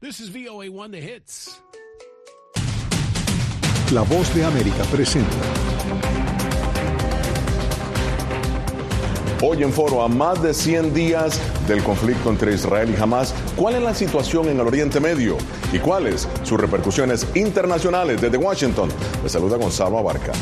This is VOA One The Hits. La voz de América presenta. Hoy en foro, a más de 100 días del conflicto entre Israel y Hamas, ¿cuál es la situación en el Oriente Medio y cuáles sus repercusiones internacionales desde Washington? Le saluda Gonzalo Abarca.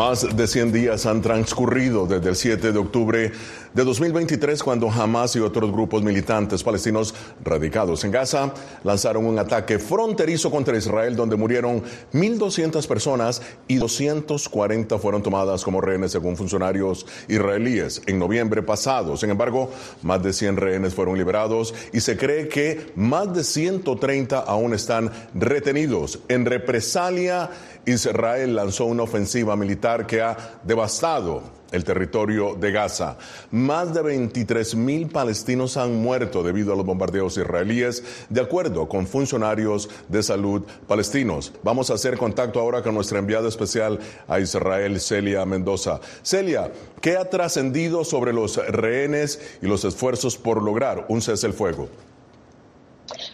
Más de 100 días han transcurrido desde el 7 de octubre de 2023 cuando Hamas y otros grupos militantes palestinos radicados en Gaza lanzaron un ataque fronterizo contra Israel donde murieron 1.200 personas y 240 fueron tomadas como rehenes según funcionarios israelíes en noviembre pasado. Sin embargo, más de 100 rehenes fueron liberados y se cree que más de 130 aún están retenidos. En represalia, Israel lanzó una ofensiva militar que ha devastado el territorio de Gaza. Más de 23 mil palestinos han muerto debido a los bombardeos israelíes, de acuerdo con funcionarios de salud palestinos. Vamos a hacer contacto ahora con nuestra enviada especial a Israel, Celia Mendoza. Celia, ¿qué ha trascendido sobre los rehenes y los esfuerzos por lograr un cese el fuego?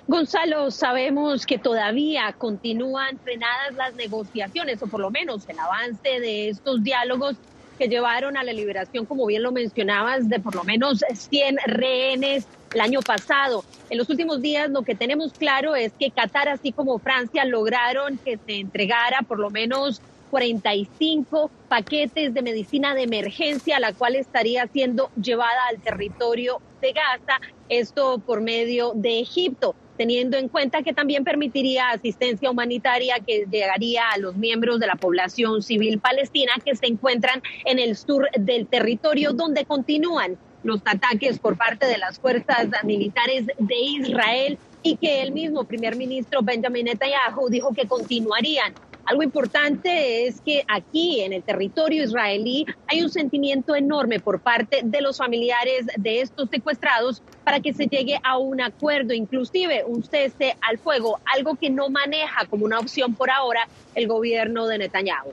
Gonzalo, sabemos que todavía continúan frenadas las negociaciones, o por lo menos el avance de estos diálogos que llevaron a la liberación, como bien lo mencionabas, de por lo menos 100 rehenes el año pasado. En los últimos días lo que tenemos claro es que Qatar, así como Francia, lograron que se entregara por lo menos 45 paquetes de medicina de emergencia, la cual estaría siendo llevada al territorio de Gaza, esto por medio de Egipto teniendo en cuenta que también permitiría asistencia humanitaria que llegaría a los miembros de la población civil palestina que se encuentran en el sur del territorio donde continúan los ataques por parte de las fuerzas militares de Israel y que el mismo primer ministro Benjamin Netanyahu dijo que continuarían algo importante es que aquí en el territorio israelí hay un sentimiento enorme por parte de los familiares de estos secuestrados para que se llegue a un acuerdo, inclusive un cese al fuego, algo que no maneja como una opción por ahora el gobierno de Netanyahu.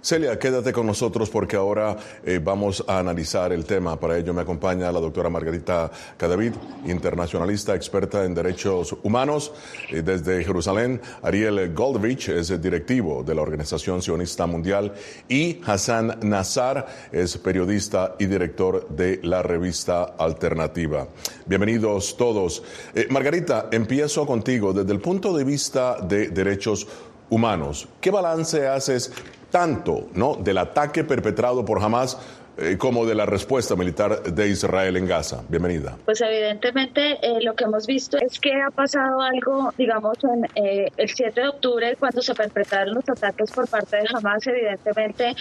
Celia, quédate con nosotros porque ahora eh, vamos a analizar el tema. Para ello me acompaña la doctora Margarita Cadavid, internacionalista experta en derechos humanos eh, desde Jerusalén. Ariel Goldrich es directivo de la Organización Sionista Mundial y Hassan Nazar es periodista y director de la revista Alternativa. Bienvenidos todos. Eh, Margarita, empiezo contigo desde el punto de vista de derechos humanos. ¿Qué balance haces tanto ¿no? del ataque perpetrado por Hamas eh, como de la respuesta militar de Israel en Gaza. Bienvenida. Pues evidentemente eh, lo que hemos visto es que ha pasado algo, digamos, en eh, el 7 de octubre, cuando se perpetraron los ataques por parte de Hamas, evidentemente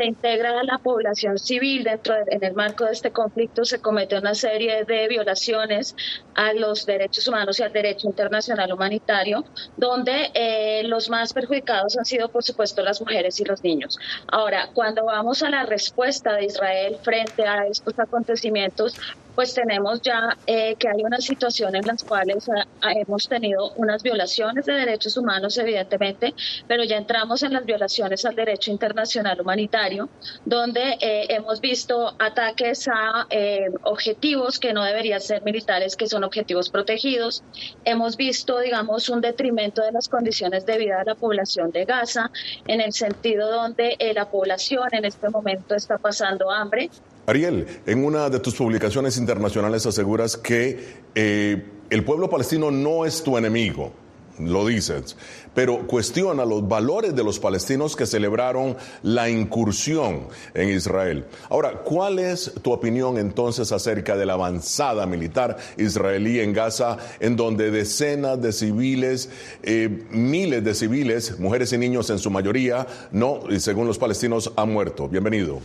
se integra a la población civil dentro en el marco de este conflicto se comete una serie de violaciones a los derechos humanos y al derecho internacional humanitario donde eh, los más perjudicados han sido por supuesto las mujeres y los niños. Ahora cuando vamos a la respuesta de Israel frente a estos acontecimientos pues tenemos ya eh, que hay una situación en las cuales ah, ah, hemos tenido unas violaciones de derechos humanos, evidentemente, pero ya entramos en las violaciones al derecho internacional humanitario, donde eh, hemos visto ataques a eh, objetivos que no deberían ser militares, que son objetivos protegidos. Hemos visto, digamos, un detrimento de las condiciones de vida de la población de Gaza, en el sentido donde la población en este momento está pasando hambre Ariel, en una de tus publicaciones internacionales aseguras que eh, el pueblo palestino no es tu enemigo, lo dices, pero cuestiona los valores de los palestinos que celebraron la incursión en Israel. Ahora, ¿cuál es tu opinión entonces acerca de la avanzada militar israelí en Gaza, en donde decenas de civiles, eh, miles de civiles, mujeres y niños en su mayoría, no, y según los palestinos, han muerto? Bienvenido.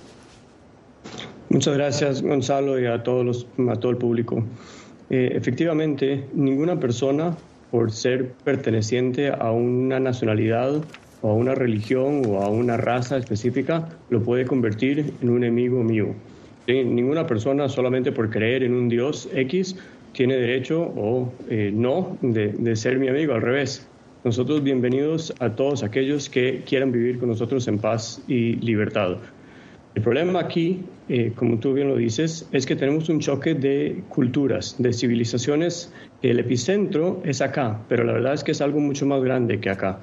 Muchas gracias, Gonzalo, y a, todos los, a todo el público. Eh, efectivamente, ninguna persona, por ser perteneciente a una nacionalidad o a una religión o a una raza específica, lo puede convertir en un enemigo mío. Ninguna persona, solamente por creer en un Dios X, tiene derecho o eh, no de, de ser mi amigo, al revés. Nosotros bienvenidos a todos aquellos que quieran vivir con nosotros en paz y libertad. El problema aquí, eh, como tú bien lo dices, es que tenemos un choque de culturas, de civilizaciones. El epicentro es acá, pero la verdad es que es algo mucho más grande que acá.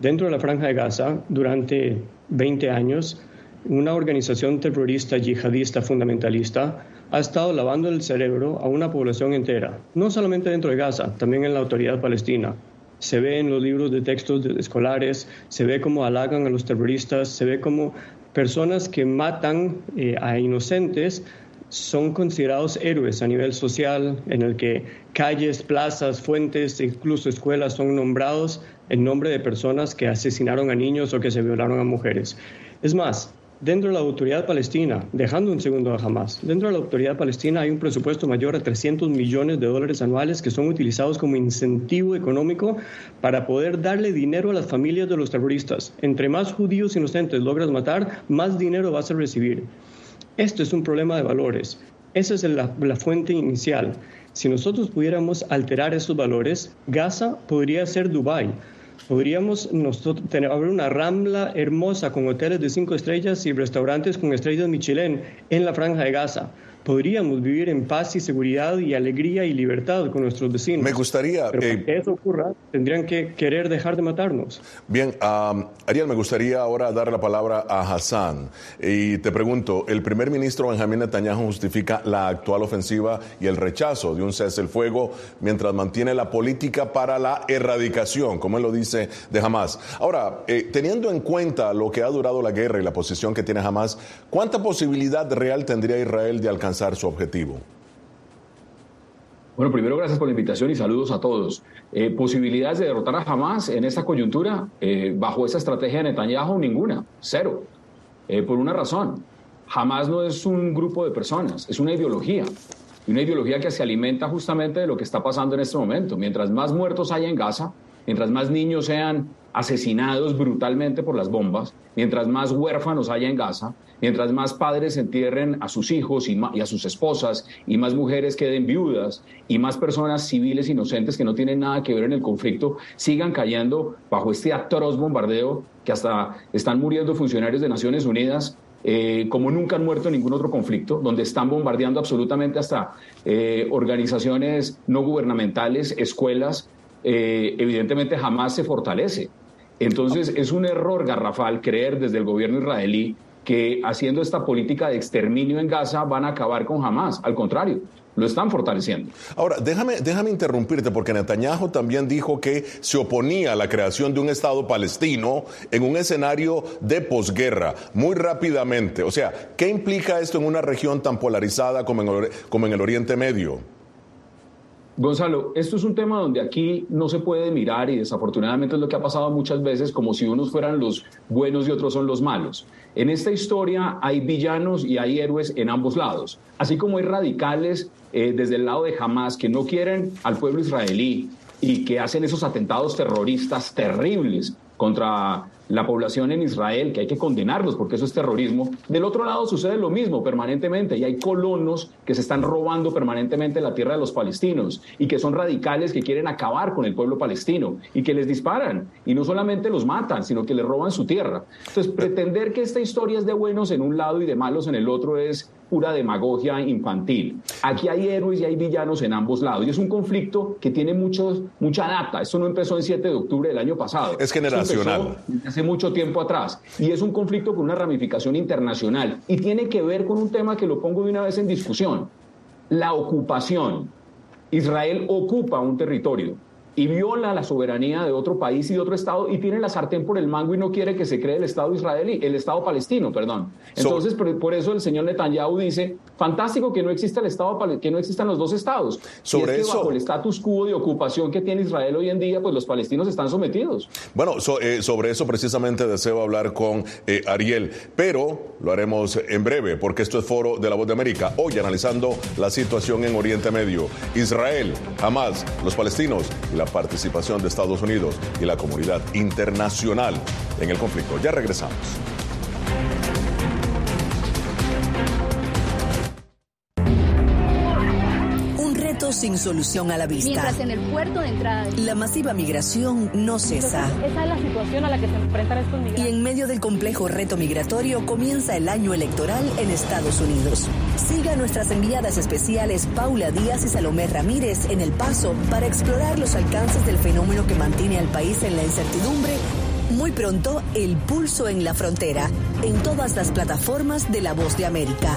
Dentro de la franja de Gaza, durante 20 años, una organización terrorista yihadista fundamentalista ha estado lavando el cerebro a una población entera, no solamente dentro de Gaza, también en la autoridad palestina. Se ve en los libros de textos escolares, se ve cómo halagan a los terroristas, se ve cómo personas que matan eh, a inocentes son considerados héroes a nivel social, en el que calles, plazas, fuentes, incluso escuelas son nombrados en nombre de personas que asesinaron a niños o que se violaron a mujeres. Es más, dentro de la autoridad palestina, dejando un segundo a Hamas, dentro de la autoridad palestina hay un presupuesto mayor a 300 millones de dólares anuales que son utilizados como incentivo económico para poder darle dinero a las familias de los terroristas. Entre más judíos inocentes logras matar, más dinero vas a recibir. Esto es un problema de valores. Esa es la, la fuente inicial. Si nosotros pudiéramos alterar esos valores, Gaza podría ser Dubái podríamos nosotros tener, abrir una rambla hermosa con hoteles de cinco estrellas y restaurantes con estrellas Michelin en la franja de Gaza podríamos vivir en paz y seguridad y alegría y libertad con nuestros vecinos. Me gustaría... Pero para que eso ocurra, tendrían que querer dejar de matarnos. Bien, Ariel, me gustaría ahora dar la palabra a Hassan. Y te pregunto, el primer ministro Benjamín Netanyahu justifica la actual ofensiva y el rechazo de un cese el fuego mientras mantiene la política para la erradicación, como él lo dice, de Hamas. Ahora, eh, teniendo en cuenta lo que ha durado la guerra y la posición que tiene Hamas, ¿cuánta posibilidad real tendría Israel de alcanzar su objetivo? Bueno, primero gracias por la invitación y saludos a todos. Eh, ¿Posibilidades de derrotar a Hamas en esta coyuntura? Eh, bajo esa estrategia de Netanyahu, ninguna, cero. Eh, por una razón, Hamas no es un grupo de personas, es una ideología. Y una ideología que se alimenta justamente de lo que está pasando en este momento. Mientras más muertos haya en Gaza, mientras más niños sean asesinados brutalmente por las bombas, mientras más huérfanos haya en Gaza, mientras más padres entierren a sus hijos y, a sus esposas y más mujeres queden viudas y más personas civiles inocentes que no tienen nada que ver en el conflicto sigan cayendo bajo este atroz bombardeo que hasta están muriendo funcionarios de Naciones Unidas eh, como nunca han muerto en ningún otro conflicto, donde están bombardeando absolutamente hasta eh, organizaciones no gubernamentales, escuelas, eh, evidentemente jamás se fortalece. Entonces es un error garrafal creer desde el gobierno israelí que haciendo esta política de exterminio en Gaza van a acabar con Hamas. Al contrario, lo están fortaleciendo. Ahora, déjame, déjame interrumpirte porque Netanyahu también dijo que se oponía a la creación de un Estado palestino en un escenario de posguerra, muy rápidamente. O sea, ¿qué implica esto en una región tan polarizada como en, como en el Oriente Medio? Gonzalo, esto es un tema donde aquí no se puede mirar y desafortunadamente es lo que ha pasado muchas veces como si unos fueran los buenos y otros son los malos. En esta historia hay villanos y hay héroes en ambos lados, así como hay radicales eh, desde el lado de Hamas que no quieren al pueblo israelí y que hacen esos atentados terroristas terribles contra la población en Israel, que hay que condenarlos porque eso es terrorismo. Del otro lado sucede lo mismo permanentemente y hay colonos que se están robando permanentemente la tierra de los palestinos y que son radicales que quieren acabar con el pueblo palestino y que les disparan y no solamente los matan, sino que les roban su tierra. Entonces, pretender que esta historia es de buenos en un lado y de malos en el otro es pura demagogia infantil. Aquí hay héroes y hay villanos en ambos lados. Y es un conflicto que tiene muchos, mucha data. Esto no empezó el 7 de octubre del año pasado. Es generacional. Hace mucho tiempo atrás. Y es un conflicto con una ramificación internacional. Y tiene que ver con un tema que lo pongo de una vez en discusión. La ocupación. Israel ocupa un territorio y viola la soberanía de otro país y de otro Estado y tiene la sartén por el mango y no quiere que se cree el Estado israelí, el Estado palestino, perdón. Entonces, por, eso el señor Netanyahu dice, fantástico que no exista el Estado, que no existan los dos Estados. Sobre y es que bajo el status quo de ocupación que tiene Israel hoy en día, pues los palestinos están sometidos. Bueno, eh, sobre eso precisamente deseo hablar con eh, Ariel, pero lo haremos en breve, porque esto es Foro de la Voz de América, hoy analizando la situación en Oriente Medio. Israel, Hamas, los palestinos y la participación de Estados Unidos y la comunidad internacional en el conflicto. Ya regresamos. Sin solución a la vista. Mientras en el puerto de entrada. La masiva migración no cesa. esa es la situación a la que se enfrentan estos migrantes. Y en medio del complejo reto migratorio comienza el año electoral en Estados Unidos. Siga a nuestras enviadas especiales Paula Díaz y Salomé Ramírez en El Paso para explorar los alcances del fenómeno que mantiene al país en la incertidumbre muy pronto, El Pulso en la Frontera, en todas las plataformas de La Voz de América.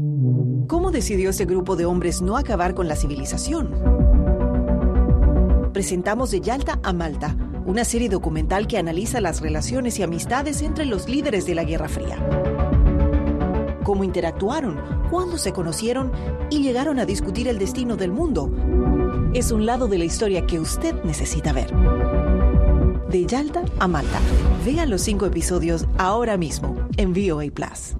¿Cómo decidió ese grupo de hombres no acabar con la civilización? Presentamos de Yalta a Malta, una serie documental que analiza las relaciones y amistades entre los líderes de la Guerra Fría. Cómo interactuaron, cuándo se conocieron y llegaron a discutir el destino del mundo. Es un lado de la historia que usted necesita ver. De Yalta a Malta. Vean los cinco episodios ahora mismo en VOA Plus.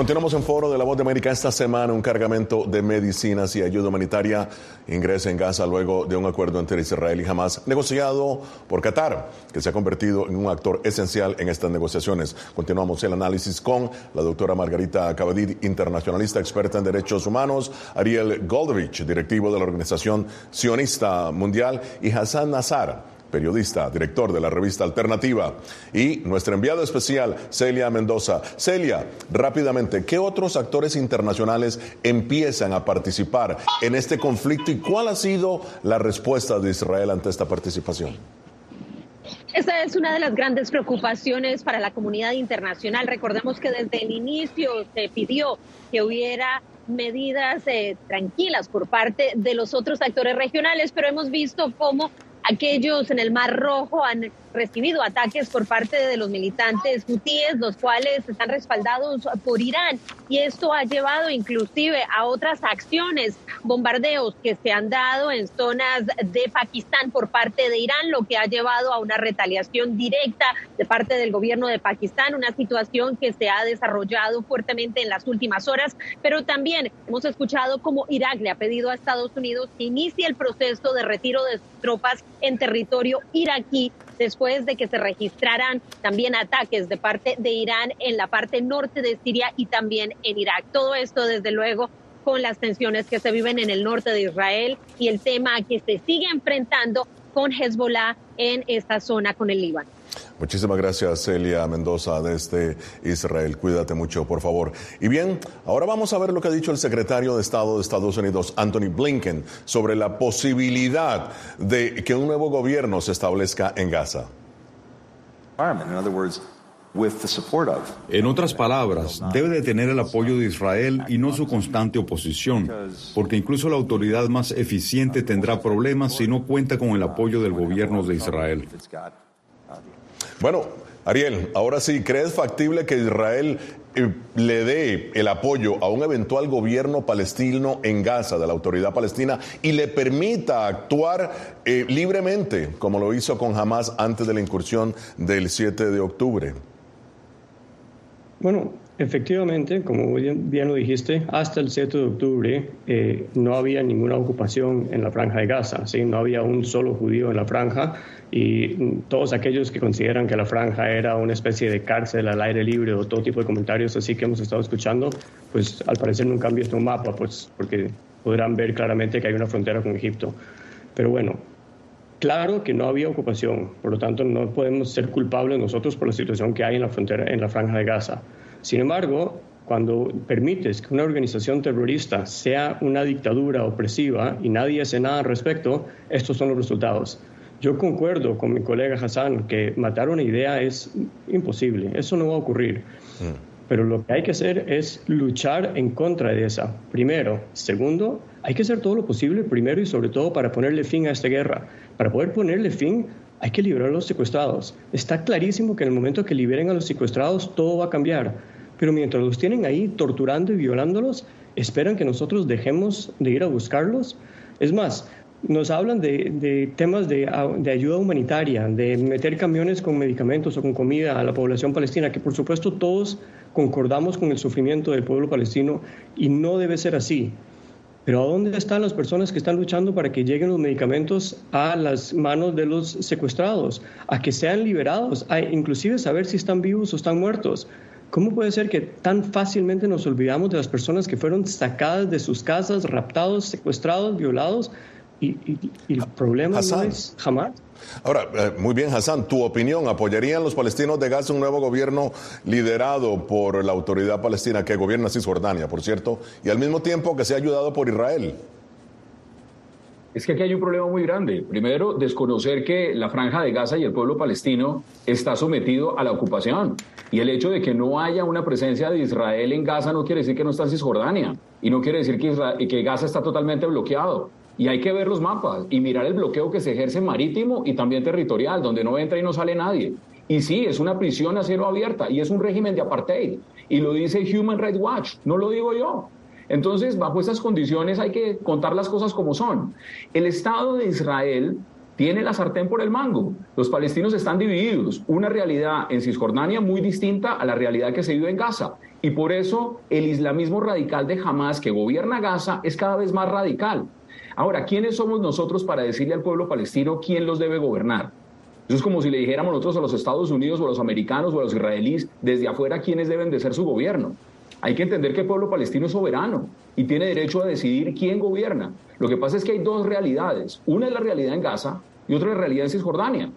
Continuamos en Foro de la Voz de América esta semana. Un cargamento de medicinas y ayuda humanitaria ingresa en Gaza luego de un acuerdo entre Israel y Hamas negociado por Qatar, que se ha convertido en un actor esencial en estas negociaciones. Continuamos el análisis con la doctora Margarita Cabadid, internacionalista experta en derechos humanos, Ariel Goldrich, directivo de la Organización Sionista Mundial, y Hassan Nazar periodista, director de la revista Alternativa, y nuestra enviada especial, Celia Mendoza. Celia, rápidamente, ¿qué otros actores internacionales empiezan a participar en este conflicto y cuál ha sido la respuesta de Israel ante esta participación? Esa es una de las grandes preocupaciones para la comunidad internacional. Recordemos que desde el inicio se pidió que hubiera medidas eh, tranquilas por parte de los otros actores regionales, pero hemos visto cómo aquellos en el Mar Rojo han recibido ataques por parte de los militantes hutíes, los cuales están respaldados por Irán. Y esto ha llevado inclusive a otras acciones, bombardeos que se han dado en zonas de Pakistán por parte de Irán, lo que ha llevado a una retaliación directa de parte del gobierno de Pakistán, una situación que se ha desarrollado fuertemente en las últimas horas. Pero también hemos escuchado cómo Irak le ha pedido a Estados Unidos que inicie el proceso de retiro de tropas en territorio iraquí después de que se registraran también ataques de parte de Irán en la parte norte de Siria y también en Irak. Todo esto, desde luego, con las tensiones que se viven en el norte de Israel y el tema que se sigue enfrentando con Hezbollah en esta zona con el Líbano. Muchísimas gracias, Celia Mendoza, desde Israel. Cuídate mucho, por favor. Y bien, ahora vamos a ver lo que ha dicho el secretario de Estado de Estados Unidos, Anthony Blinken, sobre la posibilidad de que un nuevo gobierno se establezca en Gaza. En otras palabras, debe de tener el apoyo de Israel y no su constante oposición, porque incluso la autoridad más eficiente tendrá problemas si no cuenta con el apoyo del gobierno de Israel. Bueno, Ariel, ahora sí, ¿crees factible que Israel eh, le dé el apoyo a un eventual gobierno palestino en Gaza, de la autoridad palestina, y le permita actuar eh, libremente, como lo hizo con Hamas antes de la incursión del 7 de octubre? Bueno, efectivamente, como bien, lo dijiste, hasta el 7 de octubre eh, no había ninguna ocupación en la franja de Gaza, ¿sí? no había un solo judío en la franja y todos aquellos que consideran que la franja era una especie de cárcel al aire libre o todo tipo de comentarios así que hemos estado escuchando, pues al parecer nunca han visto un mapa, pues porque podrán ver claramente que hay una frontera con Egipto. Pero bueno, Claro que no había ocupación, por lo tanto no podemos ser culpables nosotros por la situación que hay en la frontera, en la franja de Gaza. Sin embargo, cuando permites que una organización terrorista sea una dictadura opresiva y nadie hace nada al respecto, estos son los resultados. Yo concuerdo con mi colega Hassan que matar una idea es imposible, eso no va a ocurrir. Mm. Pero lo que hay que hacer es luchar en contra de esa, primero. Segundo, hay que hacer todo lo posible, primero y sobre todo, para ponerle fin a esta guerra. Para poder ponerle fin, hay que liberar a los secuestrados. Está clarísimo que en el momento que liberen a los secuestrados, todo va a cambiar. Pero mientras los tienen ahí torturando y violándolos, esperan que nosotros dejemos de ir a buscarlos. Es más, nos hablan de, temas de, ayuda humanitaria, de meter camiones con medicamentos o con comida a la población palestina, que por supuesto todos concordamos con el sufrimiento del pueblo palestino y no debe ser así. Pero ¿a dónde están las personas que están luchando para que lleguen los medicamentos a las manos de los secuestrados, a que sean liberados, a inclusive saber si están vivos o están muertos? ¿Cómo puede ser que tan fácilmente nos olvidamos de las personas que fueron sacadas de sus casas, raptados, secuestrados, violados? Y, el problema no es jamás. Ahora, eh, muy bien, Hassan, tu opinión, ¿apoyarían los palestinos de Gaza un nuevo gobierno liderado por la autoridad palestina que gobierna Cisjordania, por cierto, y al mismo tiempo que sea ayudado por Israel? Es que aquí hay un problema muy grande. Primero, desconocer que la franja de Gaza y el pueblo palestino está sometido a la ocupación. Y el hecho de que no haya una presencia de Israel en Gaza no quiere decir que no está en Cisjordania. Y no quiere decir que, que Gaza está totalmente bloqueado. Y hay que ver los mapas y mirar el bloqueo que se ejerce marítimo y también territorial, donde no entra y no sale nadie. Y sí, es una prisión a cielo abierta y es un régimen de apartheid. Y lo dice Human Rights Watch, no lo digo yo. Entonces, bajo esas condiciones hay que contar las cosas como son. El Estado de Israel tiene la sartén por el mango. Los palestinos están divididos. Una realidad en Cisjordania muy distinta a la realidad que se vive en Gaza. Y por eso el islamismo radical de Hamas que gobierna Gaza es cada vez más radical. Ahora, ¿quiénes somos nosotros para decirle al pueblo palestino quién los debe gobernar? Eso es como si le dijéramos nosotros a los Estados Unidos o a los americanos o a los israelíes desde afuera quiénes deben de ser su gobierno. Hay que entender que el pueblo palestino es soberano y tiene derecho a decidir quién gobierna. Lo que pasa es que hay dos realidades. Una es la realidad en Gaza y otra es la realidad en Cisjordania.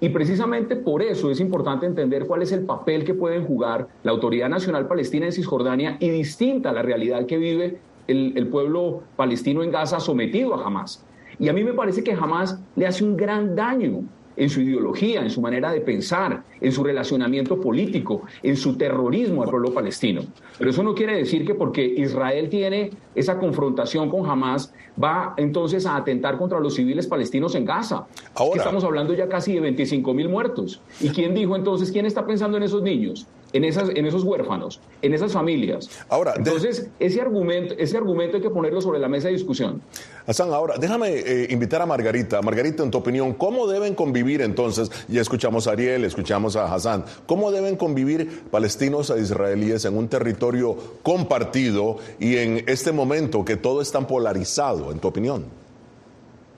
Y precisamente por eso es importante entender cuál es el papel que pueden jugar la Autoridad Nacional Palestina en Cisjordania y distinta a la realidad que vive el, pueblo palestino en Gaza sometido a Hamas. Y a mí me parece que Hamas le hace un gran daño en su ideología, en su manera de pensar, en su relacionamiento político, en su terrorismo al pueblo palestino. Pero eso no quiere decir que porque Israel tiene esa confrontación con Hamas va entonces a atentar contra los civiles palestinos en Gaza. Ahora, estamos hablando ya casi de 25 mil muertos. ¿Y quién dijo entonces, quién está pensando en esos niños? En, esas, en esos huérfanos, en esas familias. Ahora, Entonces, ese, argumento, ese argumento hay que ponerlo sobre la mesa de discusión. Hassan, ahora déjame eh, invitar a Margarita. Margarita, en tu opinión, ¿cómo deben convivir entonces? Ya escuchamos a Ariel, escuchamos a Hassan. ¿Cómo deben convivir palestinos e israelíes en un territorio compartido y en este momento que todo es tan polarizado, en tu opinión?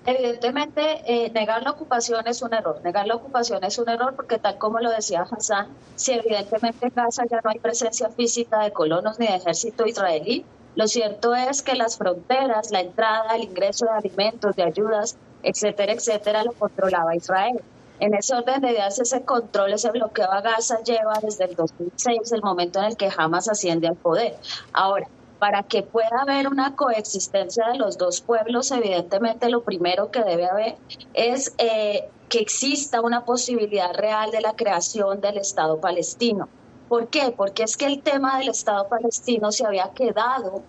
Evidentemente, eh, negar la ocupación es un error. Negar la ocupación es un error porque, tal como lo decía Hassan, si evidentemente en Gaza ya no hay presencia física de colonos ni de ejército israelí, lo cierto es que las fronteras, la entrada, el ingreso de alimentos, de ayudas, etcétera, etcétera, lo controlaba Israel. En ese orden de ideas, ese control, ese bloqueo a Gaza lleva desde el 2006, el momento en el que Hamas asciende al poder. Ahora, para que pueda haber una coexistencia de los dos pueblos, evidentemente lo primero que debe haber es eh, que exista una posibilidad real de la creación del Estado palestino. ¿Por qué? Porque es que el tema del Estado palestino se había quedado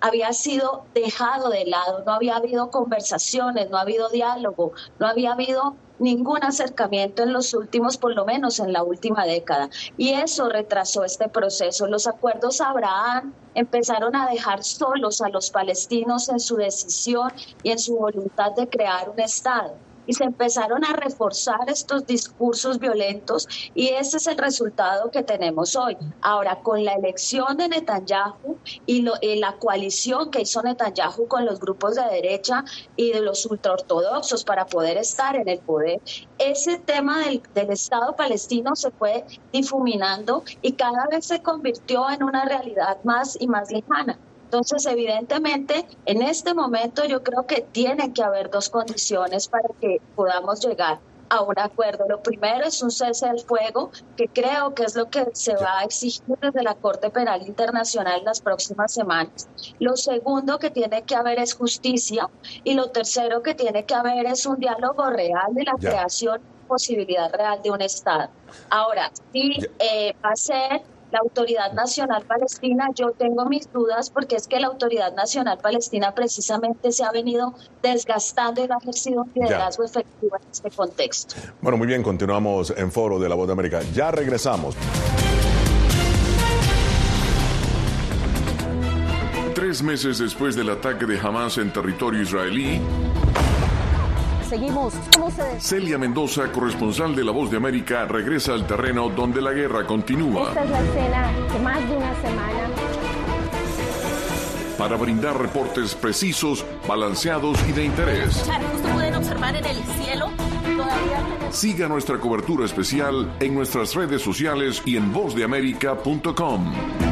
había sido dejado de lado, no había habido conversaciones, no ha habido diálogo, no había habido ningún acercamiento en los últimos, por lo menos en la última década. Y eso retrasó este proceso. Los acuerdos Abraham empezaron a dejar solos a los palestinos en su decisión y en su voluntad de crear un Estado y se empezaron a reforzar estos discursos violentos y ese es el resultado que tenemos hoy. Ahora, con la elección de Netanyahu y, la coalición que hizo Netanyahu con los grupos de derecha y de los ultraortodoxos para poder estar en el poder, ese tema del, del Estado palestino se fue difuminando y cada vez se convirtió en una realidad más y más lejana. Entonces, evidentemente, en este momento yo creo que tiene que haber dos condiciones para que podamos llegar a un acuerdo. Lo primero es un cese del fuego, que creo que es lo que se va a exigir desde la Corte Penal Internacional en las próximas semanas. Lo segundo que tiene que haber es justicia y lo tercero que tiene que haber es un diálogo real de la creación posibilidad real de un Estado. Ahora, si eh, va a ser la Autoridad Nacional Palestina, yo tengo mis dudas porque es que la Autoridad Nacional Palestina precisamente se ha venido desgastando y no ha ejercido un liderazgo efectivo en este contexto. Bueno, muy bien, continuamos en Foro de la Voz de América. Ya regresamos. Tres meses después del ataque de Hamas en territorio israelí, seguimos. ¿Cómo se... Celia Mendoza, corresponsal de La Voz de América, regresa al terreno donde la guerra continúa. Esta es la escena de más de una semana. Para brindar reportes precisos, balanceados y de interés. Justo pueden observar en el cielo todavía... Siga nuestra cobertura especial en nuestras redes sociales y en vozdeamerica.com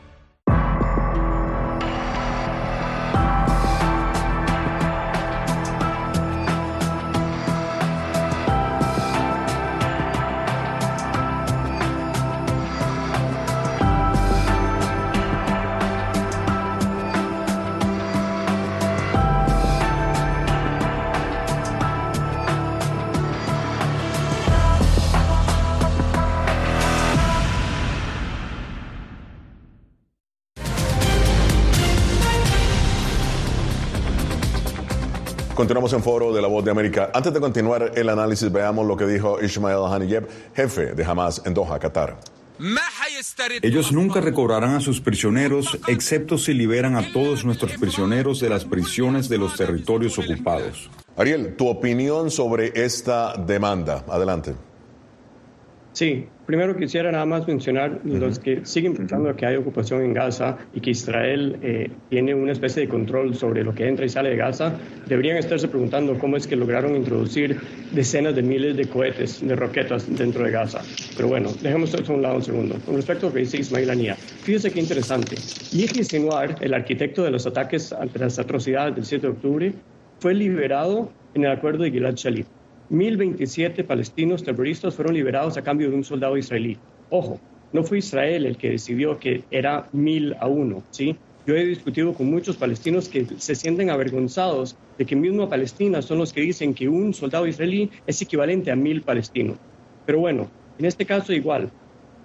Continuamos en foro de la voz de América. Antes de continuar el análisis, veamos lo que dijo Ismael Haniyeh, jefe de Hamas en Doha, Qatar. Ellos nunca recobrarán a sus prisioneros, excepto si liberan a todos nuestros prisioneros de las prisiones de los territorios ocupados. Ariel, tu opinión sobre esta demanda. Adelante. Sí, primero quisiera nada más mencionar los que siguen pensando que hay ocupación en Gaza y que Israel eh, tiene una especie de control sobre lo que entra y sale de Gaza, deberían estarse preguntando cómo es que lograron introducir decenas de miles de cohetes, de roquetas dentro de Gaza. Pero bueno, dejemos eso a un lado un segundo. Con respecto a lo que dice Ismail Anía, fíjese qué interesante. Yehia Sinwar, el arquitecto de los ataques ante las atrocidades del 7 de octubre, fue liberado en el acuerdo de Gilad Shalit. 1.027 palestinos terroristas fueron liberados a cambio de un soldado israelí. Ojo, no fue Israel el que decidió que era mil a uno, ¿sí? Yo he discutido con muchos palestinos que se sienten avergonzados de que mismo Palestina son los que dicen que un soldado israelí es equivalente a mil palestinos. Pero bueno, en este caso igual.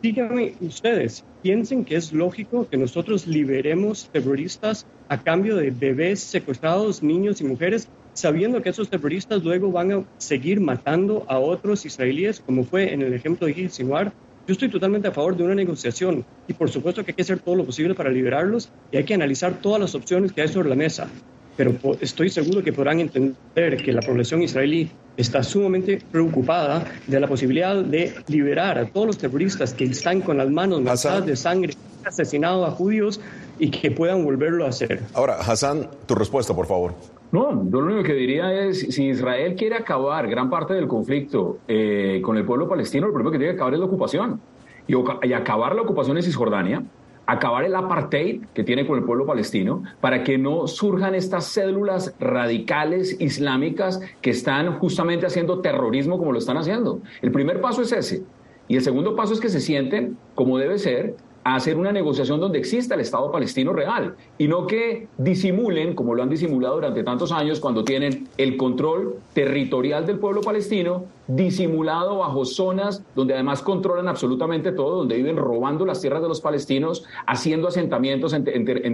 Díganme ustedes, ¿piensen que es lógico que nosotros liberemos terroristas a cambio de bebés secuestrados, niños y mujeres sabiendo que esos terroristas luego van a seguir matando a otros israelíes, como fue en el ejemplo de Gil Sinwar. Yo estoy totalmente a favor de una negociación y por supuesto que hay que hacer todo lo posible para liberarlos y hay que analizar todas las opciones que hay sobre la mesa. Pero estoy seguro que podrán entender que la población israelí está sumamente preocupada de la posibilidad de liberar a todos los terroristas que están con las manos manchadas de sangre, asesinado a judíos y que puedan volverlo a hacer. Ahora, Hassan, tu respuesta, por favor. No, yo lo único que diría es, si Israel quiere acabar gran parte del conflicto eh, con el pueblo palestino, lo primero que tiene que acabar es la ocupación. Y, y acabar la ocupación en Cisjordania, acabar el apartheid que tiene con el pueblo palestino, para que no surjan estas células radicales islámicas que están justamente haciendo terrorismo como lo están haciendo. El primer paso es ese. Y el segundo paso es que se sienten, como debe ser, hacer una negociación donde exista el Estado palestino real y no que disimulen, como lo han disimulado durante tantos años, cuando tienen el control territorial del pueblo palestino, disimulado bajo zonas donde además controlan absolutamente todo, donde viven robando las tierras de los palestinos, haciendo asentamientos en,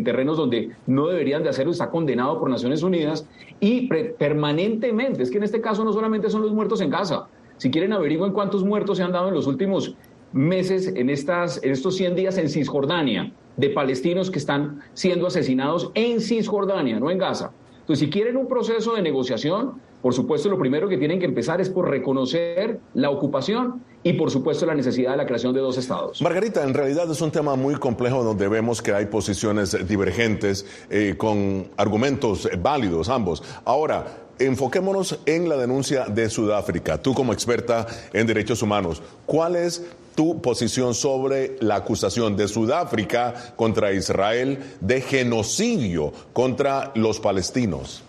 terrenos donde no deberían de hacerlo, está condenado por Naciones Unidas y permanentemente, es que en este caso no solamente son los muertos en Gaza, si quieren averiguar cuántos muertos se han dado en los últimos meses, en, estas, en estos 100 días en Cisjordania, de palestinos que están siendo asesinados en Cisjordania, no en Gaza. Entonces, si quieren un proceso de negociación, por supuesto, lo primero que tienen que empezar es por reconocer la ocupación y, por supuesto, la necesidad de la creación de dos estados. Margarita, en realidad es un tema muy complejo donde vemos que hay posiciones divergentes eh, con argumentos válidos ambos. Ahora, enfoquémonos en la denuncia de Sudáfrica. Tú como experta en derechos humanos, ¿cuál es tu posición sobre la acusación de Sudáfrica contra Israel de genocidio contra los palestinos?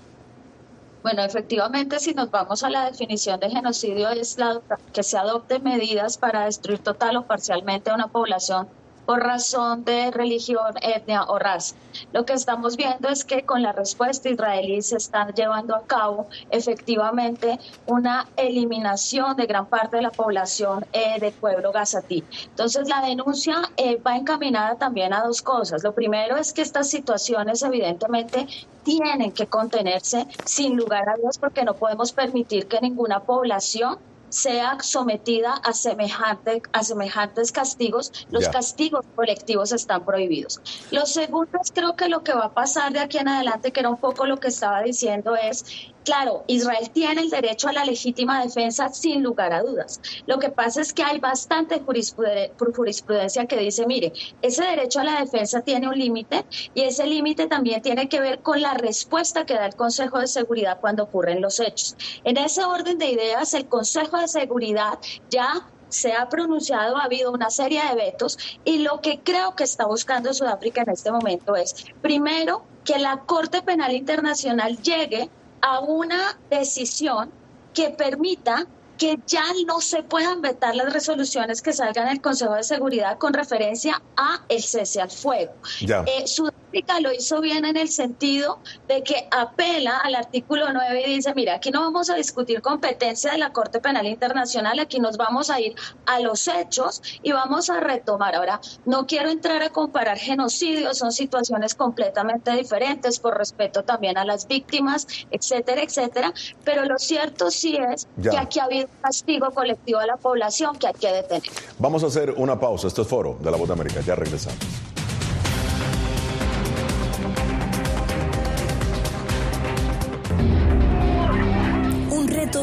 Bueno, efectivamente, si nos vamos a la definición de genocidio, es la, que se adopten medidas para destruir total o parcialmente a una población por razón de religión, etnia o raza. Lo que estamos viendo es que con la respuesta israelí se está llevando a cabo efectivamente una eliminación de gran parte de la población eh, del pueblo gazatí. Entonces la denuncia eh, va encaminada también a dos cosas. Lo primero es que estas situaciones evidentemente tienen que contenerse sin lugar a dudas porque no podemos permitir que ninguna población sea sometida a, semejante, a semejantes castigos, los castigos colectivos están prohibidos. Lo segundo es creo que lo que va a pasar de aquí en adelante, que era un poco lo que estaba diciendo, es Claro, Israel tiene el derecho a la legítima defensa sin lugar a dudas. Lo que pasa es que hay bastante jurisprudencia que dice, mire, ese derecho a la defensa tiene un límite y ese límite también tiene que ver con la respuesta que da el Consejo de Seguridad cuando ocurren los hechos. En ese orden de ideas, el Consejo de Seguridad ya se ha pronunciado, ha habido una serie de vetos y lo que creo que está buscando Sudáfrica en este momento es, primero, que la Corte Penal Internacional llegue a una decisión que permita que ya no se puedan vetar las resoluciones que salgan del Consejo de Seguridad con referencia a el cese al fuego. Eh, Sudáfrica lo hizo bien en el sentido de que apela al artículo 9 y dice, mira, aquí no vamos a discutir competencia de la Corte Penal Internacional, aquí nos vamos a ir a los hechos y vamos a retomar. Ahora, no quiero entrar a comparar genocidios, son situaciones completamente diferentes por respeto también a las víctimas, etcétera, etcétera, pero lo cierto sí es que aquí ha habido castigo colectivo a la población que hay que detener. Vamos a hacer una pausa. Esto es Foro de la Voz de América. Ya regresamos.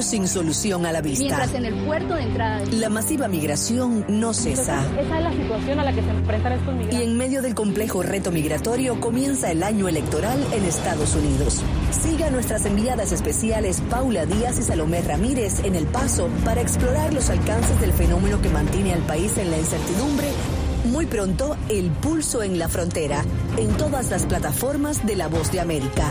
Sin solución a la vista. Mientras en el puerto de entrada. La masiva migración no cesa. esa es la situación a la que se enfrentan estos migrantes. Y en medio del complejo reto migratorio comienza el año electoral en Estados Unidos. Siga nuestras enviadas especiales Paula Díaz y Salomé Ramírez en El Paso para explorar los alcances del fenómeno que mantiene al país en la incertidumbre muy pronto, El Pulso en la Frontera, en todas las plataformas de La Voz de América.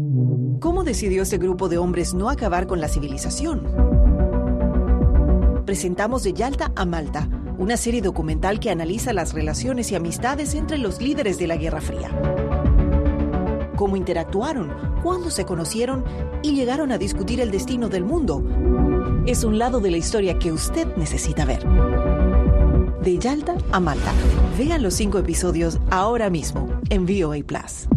¿Cómo decidió ese grupo de hombres no acabar con la civilización? Presentamos de Yalta a Malta, una serie documental que analiza las relaciones y amistades entre los líderes de la Guerra Fría. Cómo interactuaron, cuándo se conocieron y llegaron a discutir el destino del mundo. Es un lado de la historia que usted necesita ver. de Yalta a Malta. Vean los cinco episodios ahora mismo en VOA Plus.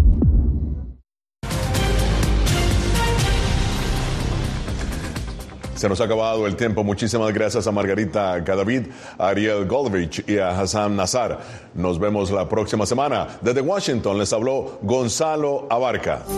Se nos ha acabado el tiempo. Muchísimas gracias a Margarita Cadavid, a Ariel Goldrich y a Hassan Nazar. Nos vemos la próxima semana. Desde Washington les habló Gonzalo Abarca.